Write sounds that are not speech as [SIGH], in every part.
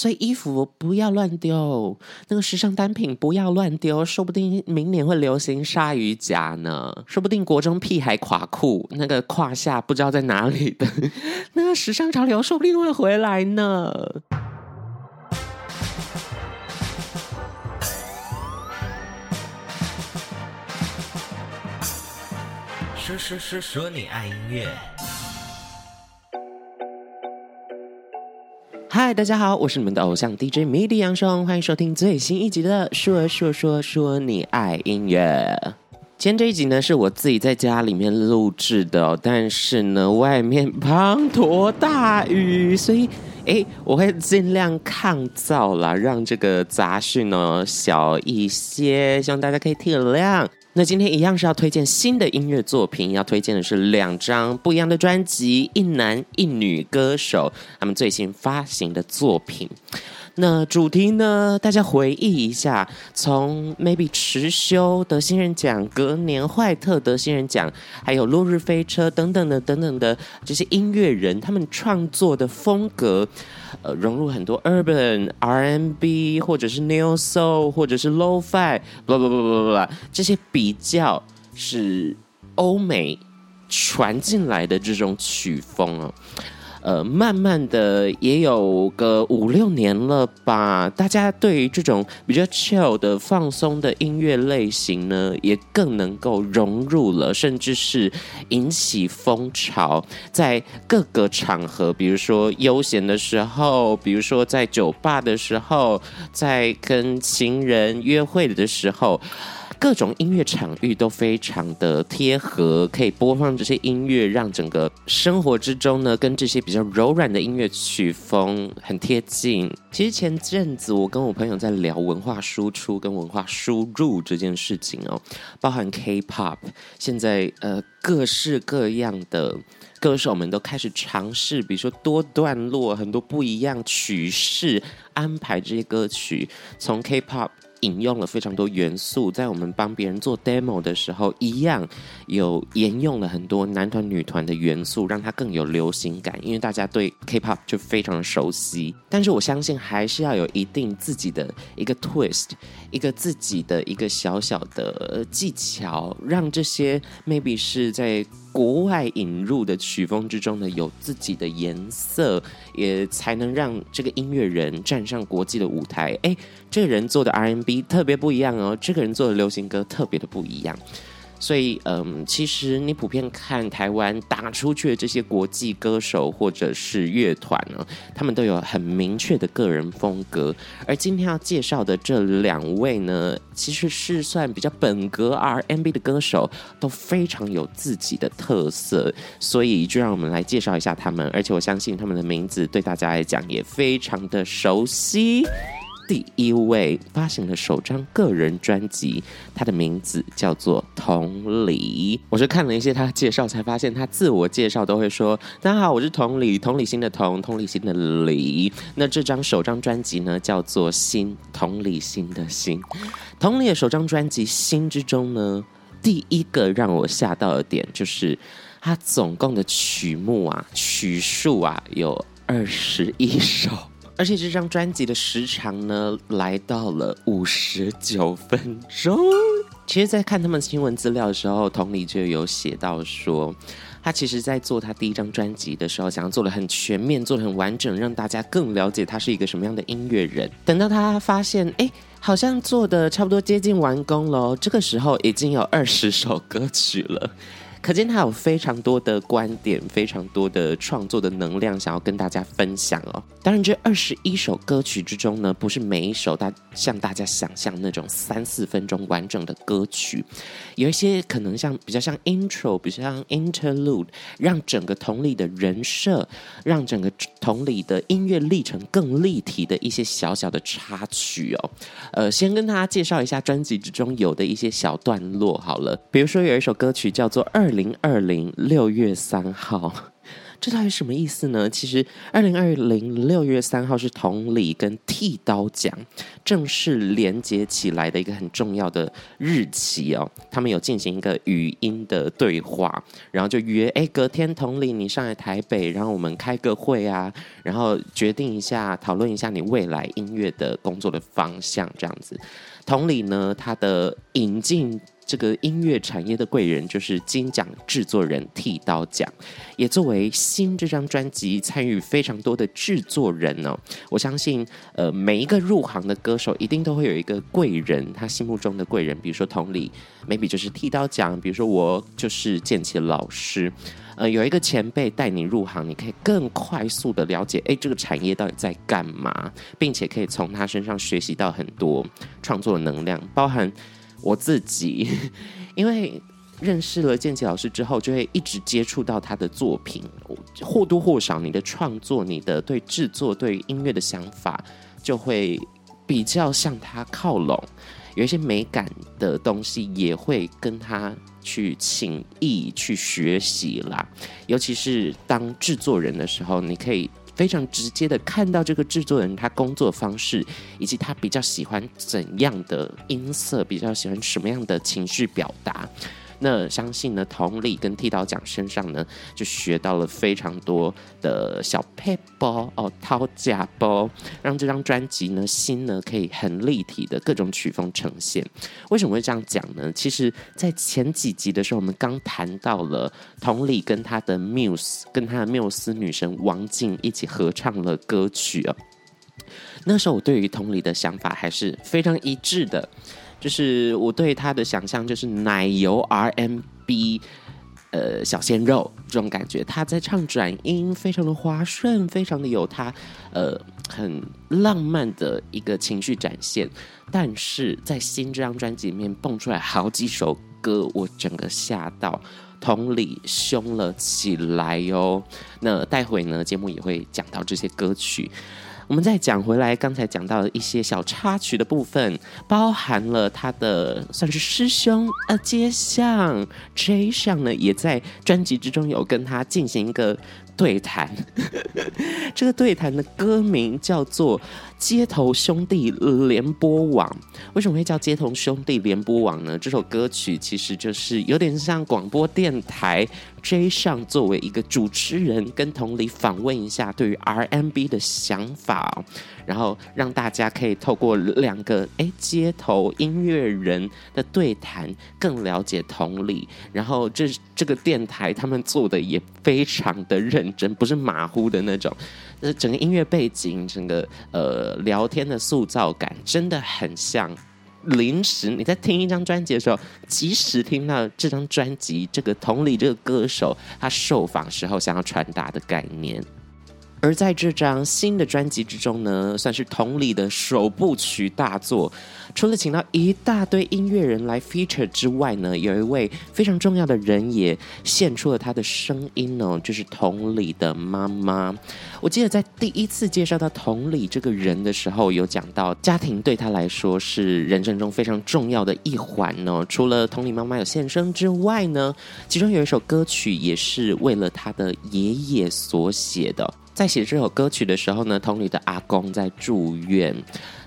所以衣服不要乱丢，那个时尚单品不要乱丢，说不定明年会流行鲨鱼夹呢，说不定国中屁孩垮裤那个胯下不知道在哪里的 [LAUGHS] 那个时尚潮流，说不定会回来呢。说说说说你爱音乐。嗨，大家好，我是你们的偶像 DJ MIDI 杨松，欢迎收听最新一集的《说说说说你爱音乐》。今天这一集呢，是我自己在家里面录制的，但是呢，外面滂沱大雨，所以诶，我会尽量抗噪啦，让这个杂讯呢小一些，希望大家可以体谅。那今天一样是要推荐新的音乐作品，要推荐的是两张不一样的专辑，一男一女歌手他们最新发行的作品。那主题呢？大家回忆一下，从 maybe 持修得新人奖，隔年坏特得新人奖，还有落日飞车等等的等等的这些音乐人，他们创作的风格，呃，融入很多 urban R&B 或者是 neo soul 或者是 lo-fi，不不不不不不，这些比较是欧美传进来的这种曲风啊。呃，慢慢的也有个五六年了吧，大家对于这种比较 chill 的放松的音乐类型呢，也更能够融入了，甚至是引起风潮，在各个场合，比如说悠闲的时候，比如说在酒吧的时候，在跟情人约会的时候。各种音乐场域都非常的贴合，可以播放这些音乐，让整个生活之中呢，跟这些比较柔软的音乐曲风很贴近。其实前阵子我跟我朋友在聊文化输出跟文化输入这件事情哦，包含 K-pop，现在呃各式各样的歌手们都开始尝试，比如说多段落，很多不一样曲式安排这些歌曲，从 K-pop。引用了非常多元素，在我们帮别人做 demo 的时候，一样有沿用了很多男团、女团的元素，让它更有流行感。因为大家对 K-pop 就非常熟悉，但是我相信还是要有一定自己的一个 twist，一个自己的一个小小的技巧，让这些 maybe 是在。国外引入的曲风之中呢，有自己的颜色，也才能让这个音乐人站上国际的舞台。哎，这个人做的 R&B 特别不一样哦，这个人做的流行歌特别的不一样。所以，嗯，其实你普遍看台湾打出去的这些国际歌手或者是乐团呢，他们都有很明确的个人风格。而今天要介绍的这两位呢，其实是算比较本格 R&B 的歌手，都非常有自己的特色。所以，就让我们来介绍一下他们。而且，我相信他们的名字对大家来讲也非常的熟悉。第一位发行了首张个人专辑，他的名字叫做同理。我是看了一些他的介绍，才发现他自我介绍都会说：“大家好，我是同理，同理心的同，同理心的理。”那这张首张专辑呢，叫做心，同理心的心。同理的首张专辑《心》之中呢，第一个让我吓到的点就是，他总共的曲目啊，曲数啊，有二十一首。而且这张专辑的时长呢，来到了五十九分钟。其实，在看他们新闻资料的时候，同理就有写到说，他其实在做他第一张专辑的时候，想要做得很全面，做得很完整，让大家更了解他是一个什么样的音乐人。等到他发现，哎，好像做的差不多接近完工了，这个时候已经有二十首歌曲了。可见他有非常多的观点，非常多的创作的能量，想要跟大家分享哦。当然，这二十一首歌曲之中呢，不是每一首大像大家想象那种三四分钟完整的歌曲，有一些可能像比较像 intro，比较像 interlude，让整个同理的人设，让整个同理的音乐历程更立体的一些小小的插曲哦。呃，先跟大家介绍一下专辑之中有的一些小段落好了，比如说有一首歌曲叫做。二零二零六月三号，这到底什么意思呢？其实，二零二零六月三号是同理跟剃刀奖正式连接起来的一个很重要的日期哦。他们有进行一个语音的对话，然后就约哎，隔天同理你上来台北，然后我们开个会啊，然后决定一下，讨论一下你未来音乐的工作的方向这样子。同理呢，他的引进。这个音乐产业的贵人就是金奖制作人剃刀奖，也作为新这张专辑参与非常多的制作人哦。我相信，呃，每一个入行的歌手一定都会有一个贵人，他心目中的贵人，比如说同理，maybe 就是剃刀奖，比如说我就是建骐老师，呃，有一个前辈带你入行，你可以更快速的了解，哎，这个产业到底在干嘛，并且可以从他身上学习到很多创作能量，包含。我自己，[LAUGHS] 因为认识了建骐老师之后，就会一直接触到他的作品，或多或少，你的创作、你的对制作、对音乐的想法，就会比较向他靠拢。有一些美感的东西，也会跟他去请益、去学习啦。尤其是当制作人的时候，你可以。非常直接的看到这个制作人他工作方式，以及他比较喜欢怎样的音色，比较喜欢什么样的情绪表达。那相信呢，同理跟剃刀奖身上呢，就学到了非常多的小撇步哦，掏假包，让这张专辑呢，心呢可以很立体的各种曲风呈现。为什么会这样讲呢？其实，在前几集的时候，我们刚谈到了同理跟他的缪斯，跟他的缪斯女神王静一起合唱了歌曲哦。那时候我对于同理的想法还是非常一致的。就是我对他的想象，就是奶油 RMB，呃，小鲜肉这种感觉。他在唱转音，非常的滑顺，非常的有他呃很浪漫的一个情绪展现。但是在新这张专辑里面蹦出来好几首歌，我整个吓到，同理凶了起来哟、那待会呢，节目也会讲到这些歌曲。我们再讲回来，刚才讲到的一些小插曲的部分，包含了他的算是师兄啊，街巷 J 上呢，也在专辑之中有跟他进行一个。对谈，[LAUGHS] 这个对谈的歌名叫做《街头兄弟联播网》。为什么会叫《街头兄弟联播网》呢？这首歌曲其实就是有点像广播电台 J 上作为一个主持人，跟同理访问一下对于 RMB 的想法。然后让大家可以透过两个哎街头音乐人的对谈，更了解同理。然后这这个电台他们做的也非常的认真，不是马虎的那种。那整个音乐背景，整个呃聊天的塑造感，真的很像临时你在听一张专辑的时候，即时听到这张专辑，这个同理这个歌手他受访时候想要传达的概念。而在这张新的专辑之中呢，算是同理的首部曲大作。除了请到一大堆音乐人来 feature 之外呢，有一位非常重要的人也献出了他的声音哦，就是同理的妈妈。我记得在第一次介绍到同理这个人的时候，有讲到家庭对他来说是人生中非常重要的一环哦。除了同理妈妈有献声之外呢，其中有一首歌曲也是为了他的爷爷所写的。在写这首歌曲的时候呢，同理的阿公在住院，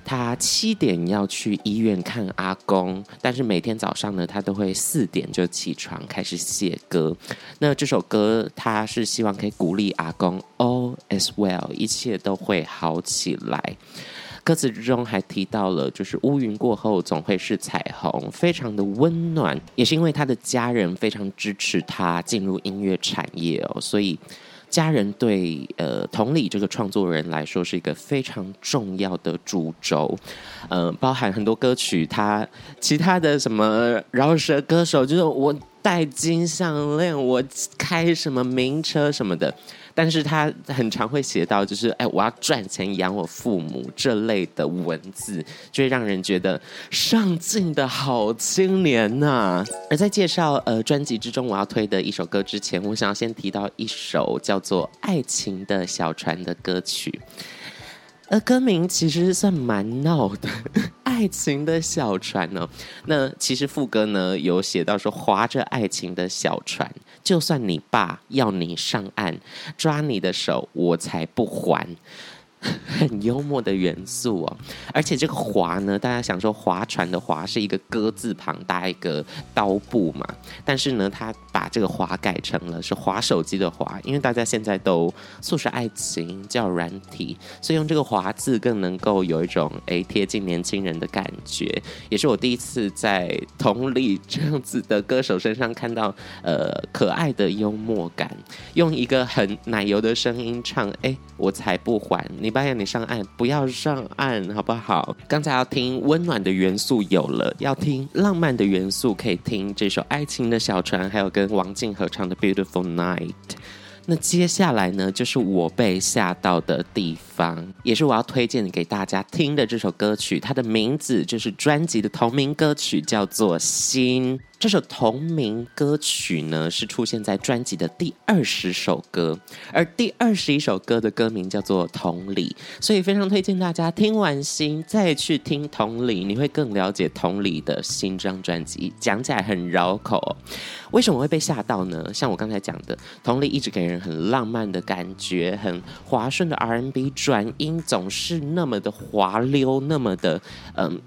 他七点要去医院看阿公，但是每天早上呢，他都会四点就起床开始写歌。那这首歌他是希望可以鼓励阿公，All is well，一切都会好起来。歌词之中还提到了，就是乌云过后总会是彩虹，非常的温暖。也是因为他的家人非常支持他进入音乐产业哦，所以。家人对呃同理这个创作人来说是一个非常重要的主轴，呃，包含很多歌曲，他其他的什么饶舌歌手，就是我戴金项链，我开什么名车什么的。但是他很常会写到，就是哎，我要赚钱养我父母这类的文字，就会让人觉得上进的好青年呐、啊。而在介绍呃专辑之中我要推的一首歌之前，我想要先提到一首叫做《爱情的小船》的歌曲。呃，歌名其实算蛮闹的，[LAUGHS]《爱情的小船》哦。那其实副歌呢有写到说，划着爱情的小船。就算你爸要你上岸，抓你的手，我才不还。[LAUGHS] 很幽默的元素哦，而且这个划呢，大家想说划船的划是一个鸽字旁搭一个刀部嘛，但是呢，他把这个划改成了是划手机的划，因为大家现在都速食爱情叫软体，所以用这个划字更能够有一种诶贴近年轻人的感觉，也是我第一次在同理 [LAUGHS] 这样子的歌手身上看到呃可爱的幽默感，用一个很奶油的声音唱，哎，我才不还你。拜托你上岸，不要上岸，好不好？刚才要听温暖的元素有了，要听浪漫的元素，可以听这首《爱情的小船》，还有跟王静合唱的《Beautiful Night》。那接下来呢，就是我被吓到的地方，也是我要推荐给大家听的这首歌曲。它的名字就是专辑的同名歌曲，叫做《心》。这首同名歌曲呢，是出现在专辑的第二十首歌，而第二十一首歌的歌名叫做《同理》，所以非常推荐大家听完《心》再去听《同理》，你会更了解《同理》的新张专辑。讲起来很绕口，为什么会被吓到呢？像我刚才讲的，《同理》一直给人很浪漫的感觉，很滑顺的 R&B 转音总是那么的滑溜，那么的嗯。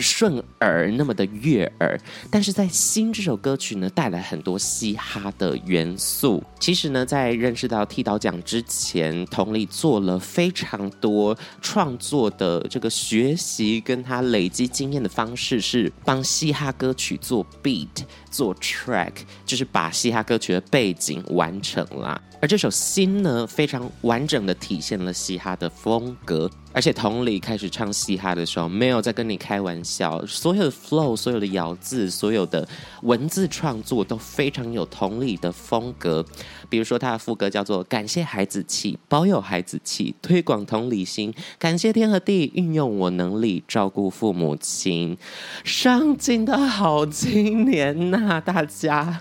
顺耳那么的悦耳，但是在《新》这首歌曲呢，带来很多嘻哈的元素。其实呢，在认识到剃刀奖之前，同理做了非常多创作的这个学习，跟他累积经验的方式是帮嘻哈歌曲做 beat。做 track 就是把嘻哈歌曲的背景完成了，而这首新呢，非常完整的体现了嘻哈的风格，而且同理开始唱嘻哈的时候，没有在跟你开玩笑，所有的 flow、所有的咬字、所有的文字创作都非常有同理的风格。比如说他的副歌叫做“感谢孩子气，保有孩子气，推广同理心，感谢天和地运用我能力照顾父母亲，上进的好青年呐、大家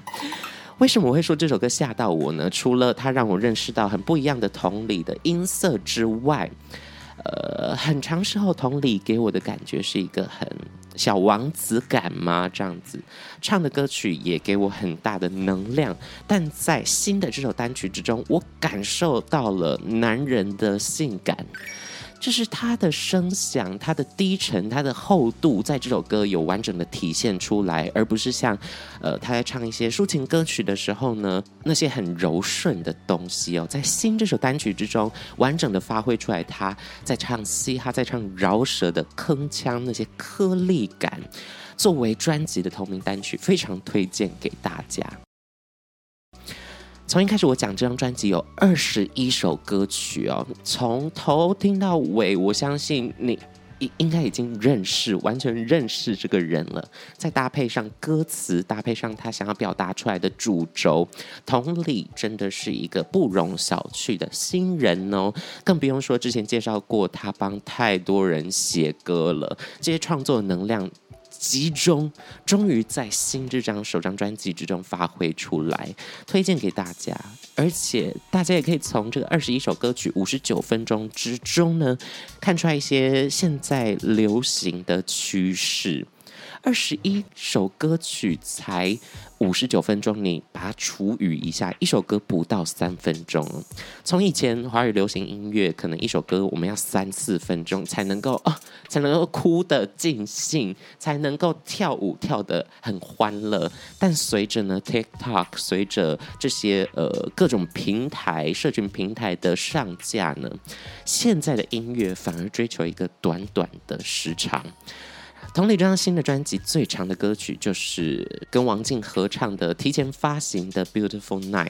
为什么我会说这首歌吓到我呢？除了它让我认识到很不一样的同理的音色之外，呃，很长时候同理给我的感觉是一个很。小王子感吗？这样子唱的歌曲也给我很大的能量，但在新的这首单曲之中，我感受到了男人的性感。就是他的声响，他的低沉，他的厚度，在这首歌有完整的体现出来，而不是像，呃，他在唱一些抒情歌曲的时候呢，那些很柔顺的东西哦，在新这首单曲之中，完整的发挥出来。他在唱嘻哈，在唱饶舌的铿锵，那些颗粒感，作为专辑的同名单曲，非常推荐给大家。从一开始，我讲这张专辑有二十一首歌曲哦，从头听到尾，我相信你应应该已经认识，完全认识这个人了。再搭配上歌词，搭配上他想要表达出来的主轴，同理，真的是一个不容小觑的新人哦。更不用说之前介绍过，他帮太多人写歌了，这些创作能量。集中，终于在新这张首张专辑之中发挥出来，推荐给大家。而且大家也可以从这个二十一首歌曲五十九分钟之中呢，看出来一些现在流行的趋势。二十一首歌曲才五十九分钟，你把它除以一下，一首歌不到三分钟。从以前华语流行音乐，可能一首歌我们要三四分钟才能够哦，才能够哭得尽兴，才能够跳舞跳得很欢乐。但随着呢 TikTok，随着这些呃各种平台、社群平台的上架呢，现在的音乐反而追求一个短短的时长。同理，这张新的专辑最长的歌曲就是跟王静合唱的、提前发行的《Beautiful Night》，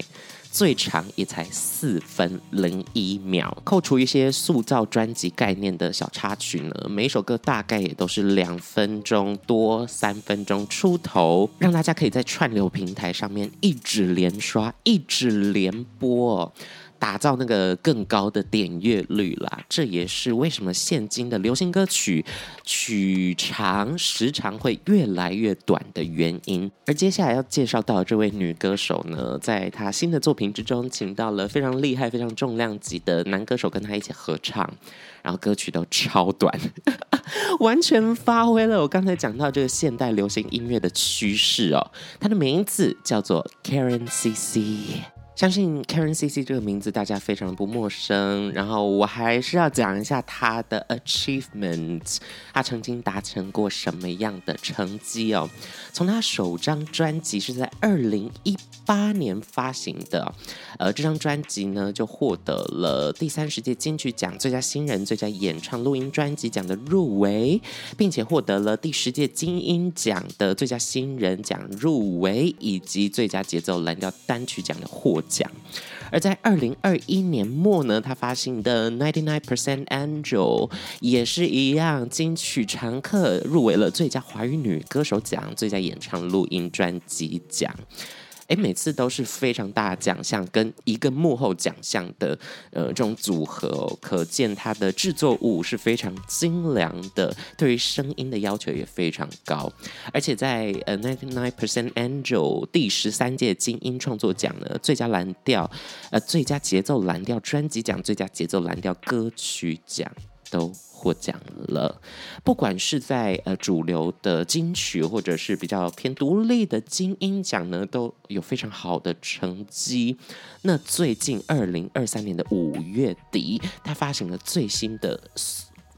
最长也才四分零一秒。扣除一些塑造专辑概念的小插曲呢，每一首歌大概也都是两分钟多、三分钟出头，让大家可以在串流平台上面一直连刷、一直连播。打造那个更高的点阅率啦，这也是为什么现今的流行歌曲曲长时长会越来越短的原因。而接下来要介绍到的这位女歌手呢，在她新的作品之中，请到了非常厉害、非常重量级的男歌手跟她一起合唱，然后歌曲都超短，[LAUGHS] 完全发挥了我刚才讲到这个现代流行音乐的趋势哦。它的名字叫做 Karen CC。相信 Karen CC 这个名字大家非常不陌生，然后我还是要讲一下他的 achievement，他曾经达成过什么样的成绩哦？从他首张专辑是在二零一八年发行的，呃，这张专辑呢就获得了第三十届金曲奖最佳新人、最佳演唱录音专辑奖的入围，并且获得了第十届金音奖的最佳新人奖入围，以及最佳节奏蓝调单曲奖的获奖，而在二零二一年末呢，他发行的《Ninety Nine Percent Angel》也是一样，金曲常客入围了最佳华语女歌手奖、最佳演唱录音专辑奖。诶，每次都是非常大的奖项，跟一个幕后奖项的呃这种组合哦，可见它的制作物是非常精良的，对于声音的要求也非常高。而且在呃 Ninety Nine Percent Angel 第十三届金音创作奖呢，最佳蓝调呃最佳节奏蓝调专辑奖、最佳节奏蓝调歌曲奖都获奖了，不管是在呃主流的金曲，或者是比较偏独立的金音奖呢，都有非常好的成绩。那最近二零二三年的五月底，他发行了最新的，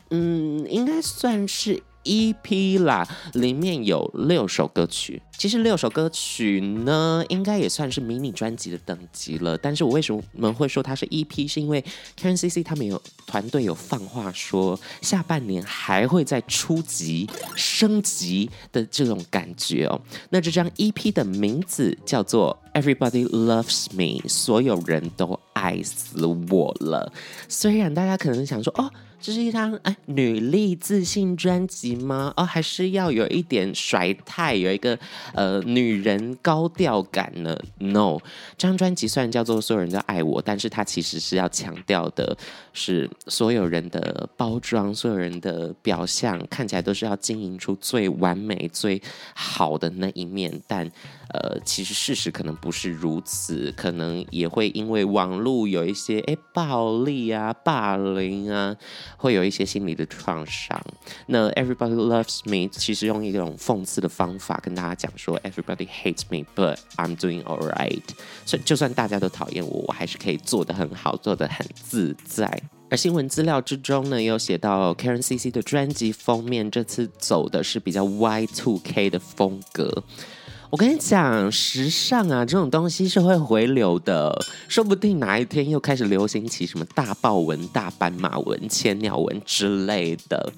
嗯，应该算是。EP 啦，里面有六首歌曲。其实六首歌曲呢，应该也算是迷你专辑的等级了。但是我为什么会说它是 EP？是因为 Karen CC 他们有团队有放话说，下半年还会再出级升级的这种感觉哦。那这张 EP 的名字叫做 Everybody Loves Me，所有人都爱死我了。虽然大家可能想说，哦。这是一张哎女力自信专辑吗？哦，还是要有一点甩态，有一个呃女人高调感呢？No，这张专辑虽然叫做所有人都爱我，但是它其实是要强调的是所有人的包装，所有人的表象看起来都是要经营出最完美、最好的那一面，但。呃，其实事实可能不是如此，可能也会因为网络有一些诶暴力啊、霸凌啊，会有一些心理的创伤。那 Everybody Loves Me 其实用一种讽刺的方法跟大家讲说，Everybody hates me, but I'm doing alright。所以就算大家都讨厌我，我还是可以做得很好，做得很自在。而新闻资料之中呢，也有写到 Karen CC 的专辑封面，这次走的是比较 Y2K 的风格。我跟你讲，时尚啊，这种东西是会回流的，说不定哪一天又开始流行起什么大豹纹、大斑马纹、千鸟纹之类的。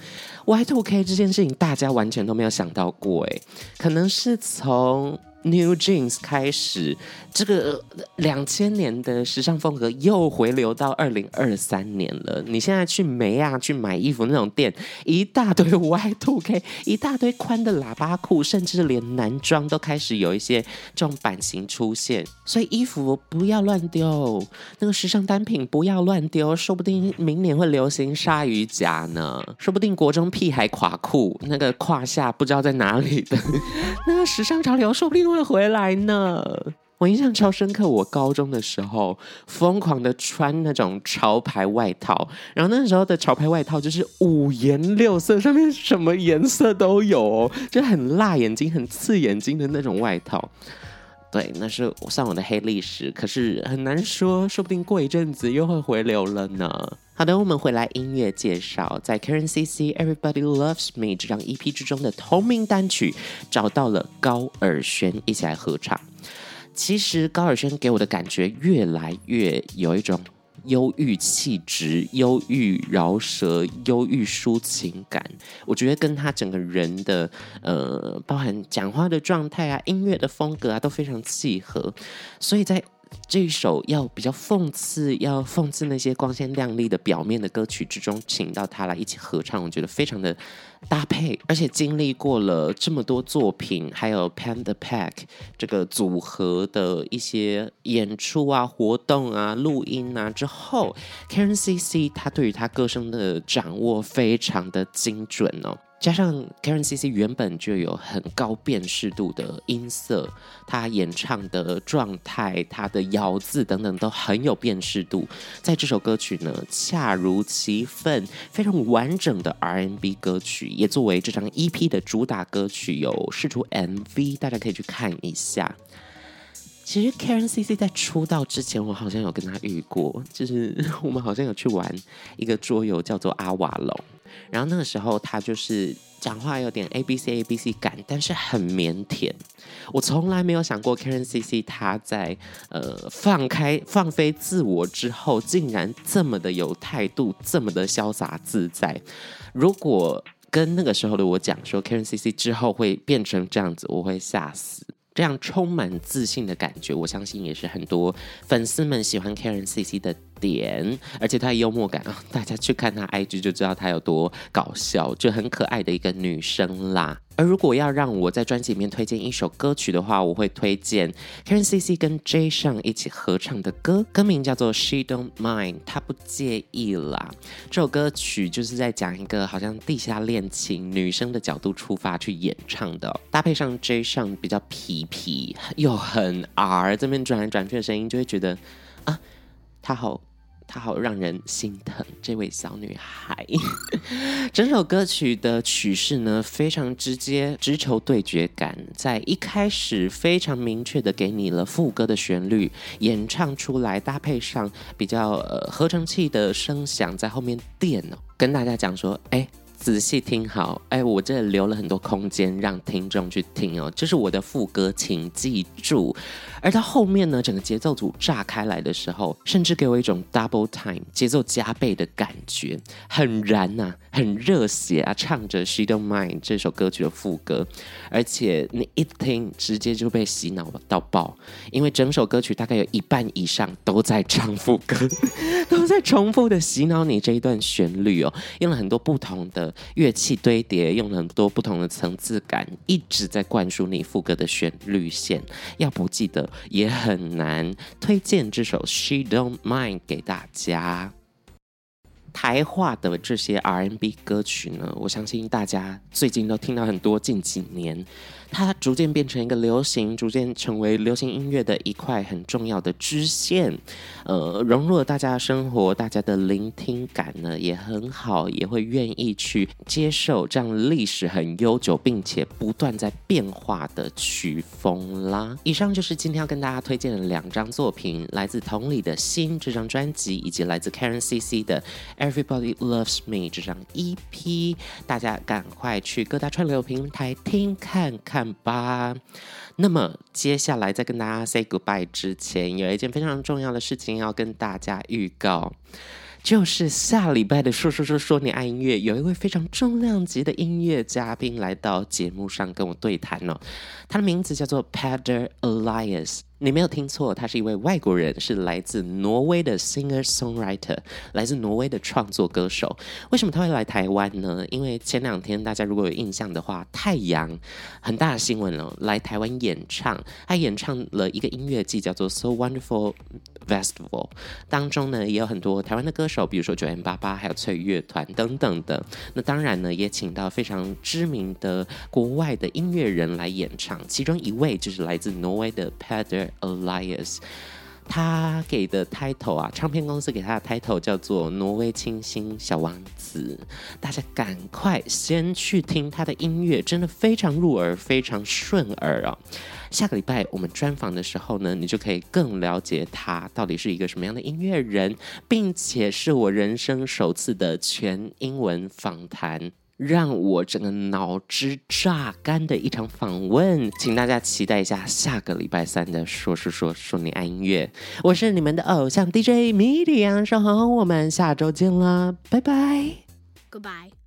Y two K 这件事情，大家完全都没有想到过，诶，可能是从。New Jeans 开始，这个两千年的时尚风格又回流到二零二三年了。你现在去梅亚去买衣服那种店，一大堆 Y2K，一大堆宽的喇叭裤，甚至连男装都开始有一些这种版型出现。所以衣服不要乱丢，那个时尚单品不要乱丢，说不定明年会流行鲨鱼夹呢。说不定国中屁孩垮裤，那个胯下不知道在哪里的 [LAUGHS] 那个时尚潮流，说不定。会回来呢，我印象超深刻。我高中的时候疯狂的穿那种潮牌外套，然后那时候的潮牌外套就是五颜六色，上面什么颜色都有，就很辣眼睛、很刺眼睛的那种外套。对，那是算我的黑历史，可是很难说，说不定过一阵子又会回流了呢。好的，我们回来音乐介绍，在 Karen CC Everybody Loves Me 这张 EP 之中的同名单曲，找到了高尔宣一起来合唱。其实高尔宣给我的感觉越来越有一种。忧郁气质、忧郁饶舌、忧郁抒情感，我觉得跟他整个人的呃，包含讲话的状态啊、音乐的风格啊，都非常契合，所以在。这一首要比较讽刺，要讽刺那些光鲜亮丽的表面的歌曲之中，请到他来一起合唱，我觉得非常的搭配。而且经历过了这么多作品，还有 Panda Pack 这个组合的一些演出啊、活动啊、录音啊之后，Karen CC 他对于他歌声的掌握非常的精准哦。加上 Karen CC 原本就有很高辨识度的音色，她演唱的状态、她的咬字等等都很有辨识度。在这首歌曲呢，恰如其分，非常完整的 R&B 歌曲，也作为这张 EP 的主打歌曲，有释出 MV，大家可以去看一下。其实 Karen CC 在出道之前，我好像有跟她遇过，就是我们好像有去玩一个桌游，叫做阿瓦隆。然后那个时候，他就是讲话有点 A B C A B C 感，但是很腼腆。我从来没有想过 Karen CC 他在呃放开放飞自我之后，竟然这么的有态度，这么的潇洒自在。如果跟那个时候的我讲说 Karen CC 之后会变成这样子，我会吓死。这样充满自信的感觉，我相信也是很多粉丝们喜欢 Karen CC 的点，而且她的幽默感啊，大家去看她 IG 就知道她有多搞笑，就很可爱的一个女生啦。而如果要让我在专辑里面推荐一首歌曲的话，我会推荐 Karen CC 跟 J 上一起合唱的歌，歌名叫做 She Don't Mind，她不介意啦。这首歌曲就是在讲一个好像地下恋情，女生的角度出发去演唱的，搭配上 J 上比较皮皮又很 R，这边转来转去的声音，就会觉得啊，她好。她好让人心疼，这位小女孩。[LAUGHS] 整首歌曲的曲式呢，非常直接，直球对决感，在一开始非常明确的给你了副歌的旋律，演唱出来，搭配上比较呃合成器的声响在后面垫哦，跟大家讲说，哎。仔细听好，哎，我这里留了很多空间让听众去听哦。这是我的副歌，请记住。而到后面呢，整个节奏组炸开来的时候，甚至给我一种 double time 节奏加倍的感觉，很燃呐、很热血啊！唱着 She Don't Mind 这首歌曲的副歌，而且你一听，直接就被洗脑到爆，因为整首歌曲大概有一半以上都在唱副歌，[LAUGHS] 都在重复的洗脑你这一段旋律哦，用了很多不同的。乐器堆叠，用了很多不同的层次感，一直在灌输你副歌的旋律线。要不记得也很难。推荐这首《She Don't Mind》给大家。台话的这些 R&B 歌曲呢，我相信大家最近都听到很多。近几年。它逐渐变成一个流行，逐渐成为流行音乐的一块很重要的支线，呃，融入了大家的生活，大家的聆听感呢也很好，也会愿意去接受这样历史很悠久并且不断在变化的曲风啦。以上就是今天要跟大家推荐的两张作品，来自同理的心这张专辑，以及来自 Karen CC 的 Everybody Loves Me 这张 EP，大家赶快去各大串流平台听看看。看吧，那么接下来在跟大家 say goodbye 之前，有一件非常重要的事情要跟大家预告，就是下礼拜的说说说说你爱音乐，有一位非常重量级的音乐嘉宾来到节目上跟我对谈哦，他的名字叫做 Peder Elias。你没有听错，他是一位外国人，是来自挪威的 singer-songwriter，来自挪威的创作歌手。为什么他会来台湾呢？因为前两天大家如果有印象的话，太阳很大的新闻了，来台湾演唱，他演唱了一个音乐季，叫做 So Wonderful Festival，当中呢也有很多台湾的歌手，比如说九零八八，还有翠乐团等等的。那当然呢，也请到非常知名的国外的音乐人来演唱，其中一位就是来自挪威的 Peder。Elias，他给的 title 啊，唱片公司给他的 title 叫做《挪威清新小王子》，大家赶快先去听他的音乐，真的非常入耳，非常顺耳啊！下个礼拜我们专访的时候呢，你就可以更了解他到底是一个什么样的音乐人，并且是我人生首次的全英文访谈。让我整个脑汁榨干的一场访问，请大家期待一下下个礼拜三的说说说说你爱音乐，我是你们的偶像 DJ 米莉杨少恒，我们下周见啦，拜拜，Goodbye。